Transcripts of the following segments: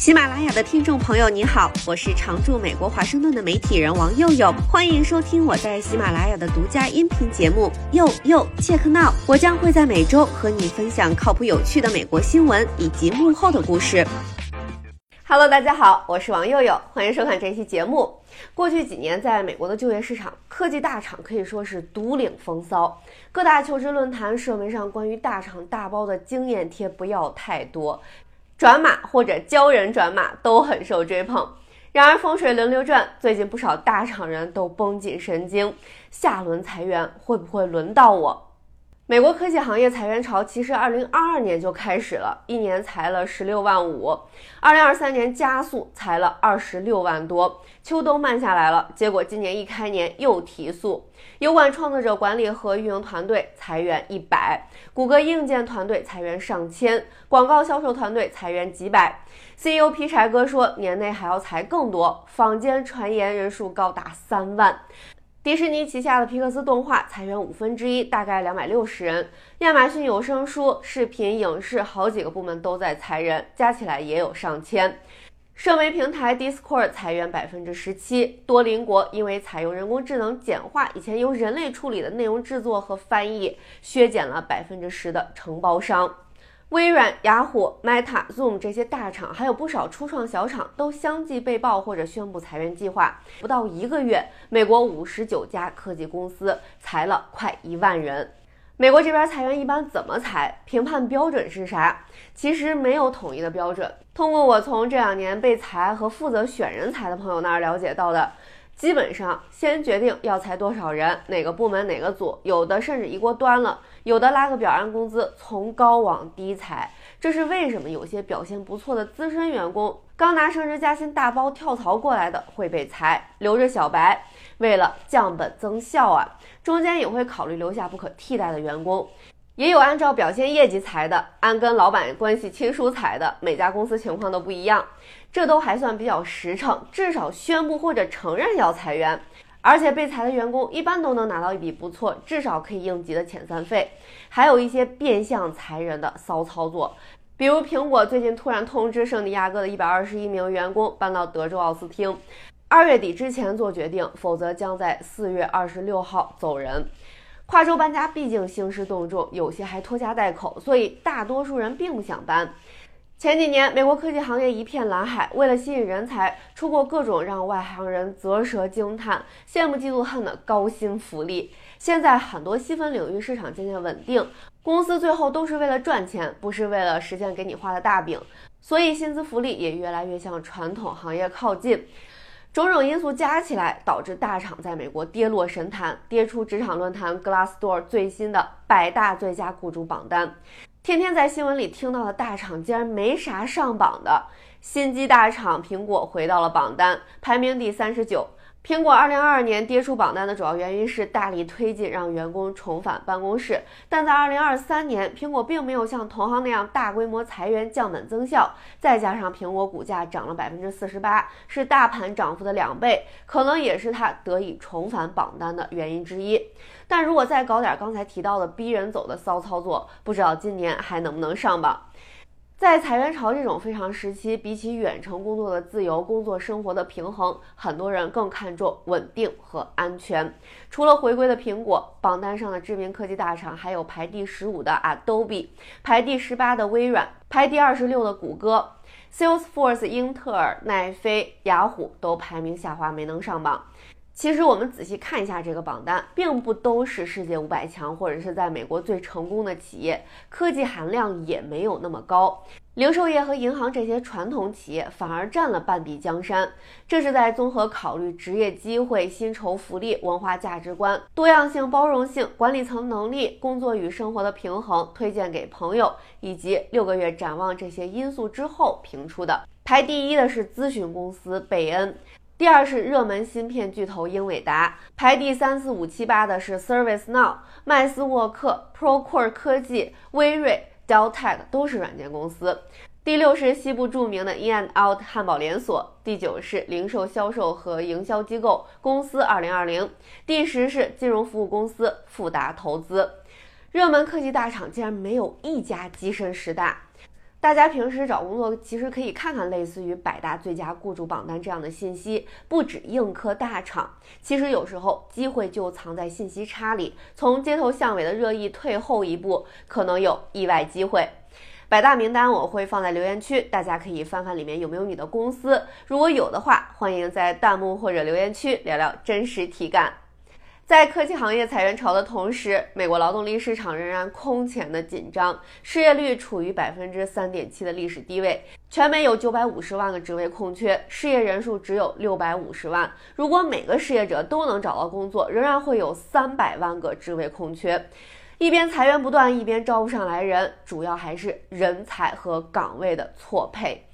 喜马拉雅的听众朋友，你好，我是常驻美国华盛顿的媒体人王佑佑，欢迎收听我在喜马拉雅的独家音频节目《佑佑 Check Now》。我将会在每周和你分享靠谱有趣的美国新闻以及幕后的故事。Hello，大家好，我是王佑佑，欢迎收看这期节目。过去几年，在美国的就业市场，科技大厂可以说是独领风骚，各大求职论坛、社媒上关于大厂大包的经验贴不要太多。转码或者教人转码都很受追捧，然而风水轮流转，最近不少大厂人都绷紧神经，下轮裁员会不会轮到我？美国科技行业裁员潮其实二零二二年就开始了，一年裁了十六万五，二零二三年加速裁了二十六万多，秋冬慢下来了，结果今年一开年又提速。油管创作者管理和运营团队裁员一百，谷歌硬件团队裁员上千，广告销售团队裁员几百。CEO 皮柴哥说，年内还要裁更多，坊间传言人数高达三万。迪士尼旗下的皮克斯动画裁员五分之一，大概两百六十人。亚马逊有声书、视频、影视好几个部门都在裁人，加起来也有上千。社媒平台 Discord 裁员百分之十七。多邻国因为采用人工智能简化以前由人类处理的内容制作和翻译，削减了百分之十的承包商。微软、雅虎、Meta、Zoom 这些大厂，还有不少初创小厂，都相继被曝或者宣布裁员计划。不到一个月，美国五十九家科技公司裁了快一万人。美国这边裁员一般怎么裁？评判标准是啥？其实没有统一的标准。通过我从这两年被裁和负责选人才的朋友那儿了解到的。基本上先决定要裁多少人，哪个部门哪个组，有的甚至一锅端了，有的拉个表按工资，从高往低裁。这是为什么？有些表现不错的资深员工，刚拿升职加薪大包跳槽过来的会被裁，留着小白，为了降本增效啊，中间也会考虑留下不可替代的员工。也有按照表现业绩裁的，按跟老板关系亲疏裁的，每家公司情况都不一样，这都还算比较实诚，至少宣布或者承认要裁员，而且被裁的员工一般都能拿到一笔不错，至少可以应急的遣散费。还有一些变相裁人的骚操作，比如苹果最近突然通知圣地亚哥的一百二十一名员工搬到德州奥斯汀，二月底之前做决定，否则将在四月二十六号走人。跨州搬家毕竟兴师动众，有些还拖家带口，所以大多数人并不想搬。前几年，美国科技行业一片蓝海，为了吸引人才，出过各种让外行人啧舌惊叹、羡慕嫉妒恨的高薪福利。现在很多细分领域市场渐渐稳定，公司最后都是为了赚钱，不是为了实现给你画的大饼，所以薪资福利也越来越向传统行业靠近。种种因素加起来，导致大厂在美国跌落神坛，跌出职场论坛 Glassdoor 最新的百大最佳雇主榜单。天天在新闻里听到的大厂，竟然没啥上榜的。新机大厂苹果回到了榜单，排名第三十九。苹果2022年跌出榜单的主要原因是大力推进让员工重返办公室，但在2023年，苹果并没有像同行那样大规模裁员降本增效，再加上苹果股价涨了百分之四十八，是大盘涨幅的两倍，可能也是它得以重返榜单的原因之一。但如果再搞点刚才提到的逼人走的骚操作，不知道今年还能不能上榜。在裁员潮这种非常时期，比起远程工作的自由、工作生活的平衡，很多人更看重稳定和安全。除了回归的苹果，榜单上的知名科技大厂还有排第十五的 Adobe，排第十八的微软，排第二十六的谷歌，Salesforce、英特尔、奈飞、雅虎都排名下滑，没能上榜。其实我们仔细看一下这个榜单，并不都是世界五百强或者是在美国最成功的企业，科技含量也没有那么高。零售业和银行这些传统企业反而占了半壁江山。这是在综合考虑职业机会、薪酬福利、文化价值观、多样性、包容性、管理层能力、工作与生活的平衡、推荐给朋友以及六个月展望这些因素之后评出的。排第一的是咨询公司贝恩。第二是热门芯片巨头英伟达，排第三四五七八的是 ServiceNow、麦斯沃克、Procore 科技、微瑞、Dell Tech 都是软件公司。第六是西部著名的 In and Out 汉堡连锁。第九是零售销售和营销机构公司二零二零。第十是金融服务公司富达投资。热门科技大厂竟然没有一家跻身十大。大家平时找工作其实可以看看类似于百大最佳雇主榜单这样的信息，不止硬科大厂，其实有时候机会就藏在信息差里。从街头巷尾的热议退后一步，可能有意外机会。百大名单我会放在留言区，大家可以翻翻里面有没有你的公司，如果有的话，欢迎在弹幕或者留言区聊聊真实体感。在科技行业裁员潮的同时，美国劳动力市场仍然空前的紧张，失业率处于百分之三点七的历史低位。全美有九百五十万个职位空缺，失业人数只有六百五十万。如果每个失业者都能找到工作，仍然会有三百万个职位空缺。一边裁员不断，一边招不上来人，主要还是人才和岗位的错配。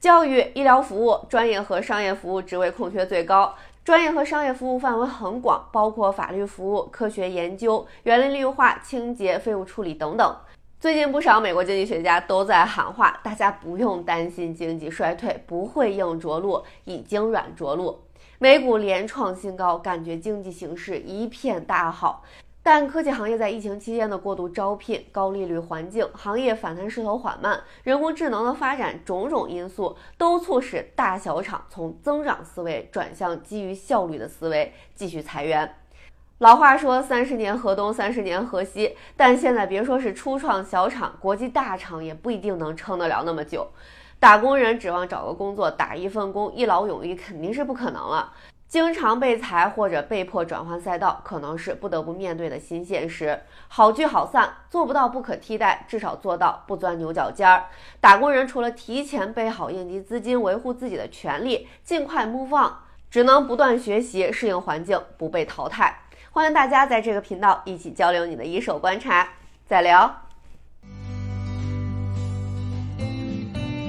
教育、医疗服务、专业和商业服务职位空缺最高。专业和商业服务范围很广，包括法律服务、科学研究、园林绿化、清洁、废物处理等等。最近不少美国经济学家都在喊话，大家不用担心经济衰退，不会硬着陆，已经软着陆。美股连创新高，感觉经济形势一片大好。但科技行业在疫情期间的过度招聘、高利率环境、行业反弹势头缓慢、人工智能的发展，种种因素都促使大小厂从增长思维转向基于效率的思维，继续裁员。老话说“三十年河东，三十年河西”，但现在别说是初创小厂，国际大厂也不一定能撑得了那么久。打工人指望找个工作打一份工一劳永逸，肯定是不可能了。经常被裁或者被迫转换赛道，可能是不得不面对的新现实。好聚好散，做不到不可替代，至少做到不钻牛角尖儿。打工人除了提前备好应急资金，维护自己的权利，尽快 move on，只能不断学习，适应环境，不被淘汰。欢迎大家在这个频道一起交流你的一手观察，再聊。